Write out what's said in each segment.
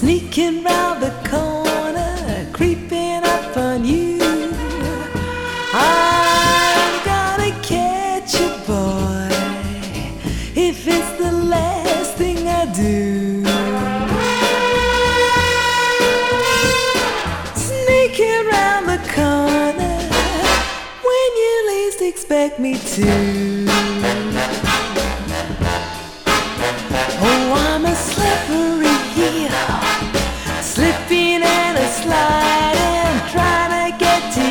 Sneaking round the corner, creeping up on you. I'm gonna catch you, boy, if it's the last thing I do. Sneaking round the corner when you least expect me to.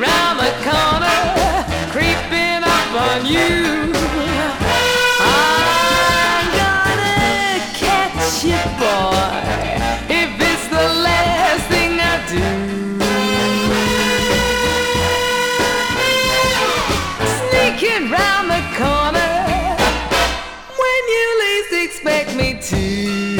round the corner, creeping up on you. I'm gonna catch you, boy, if it's the last thing I do. Sneaking round the corner when you least expect me to.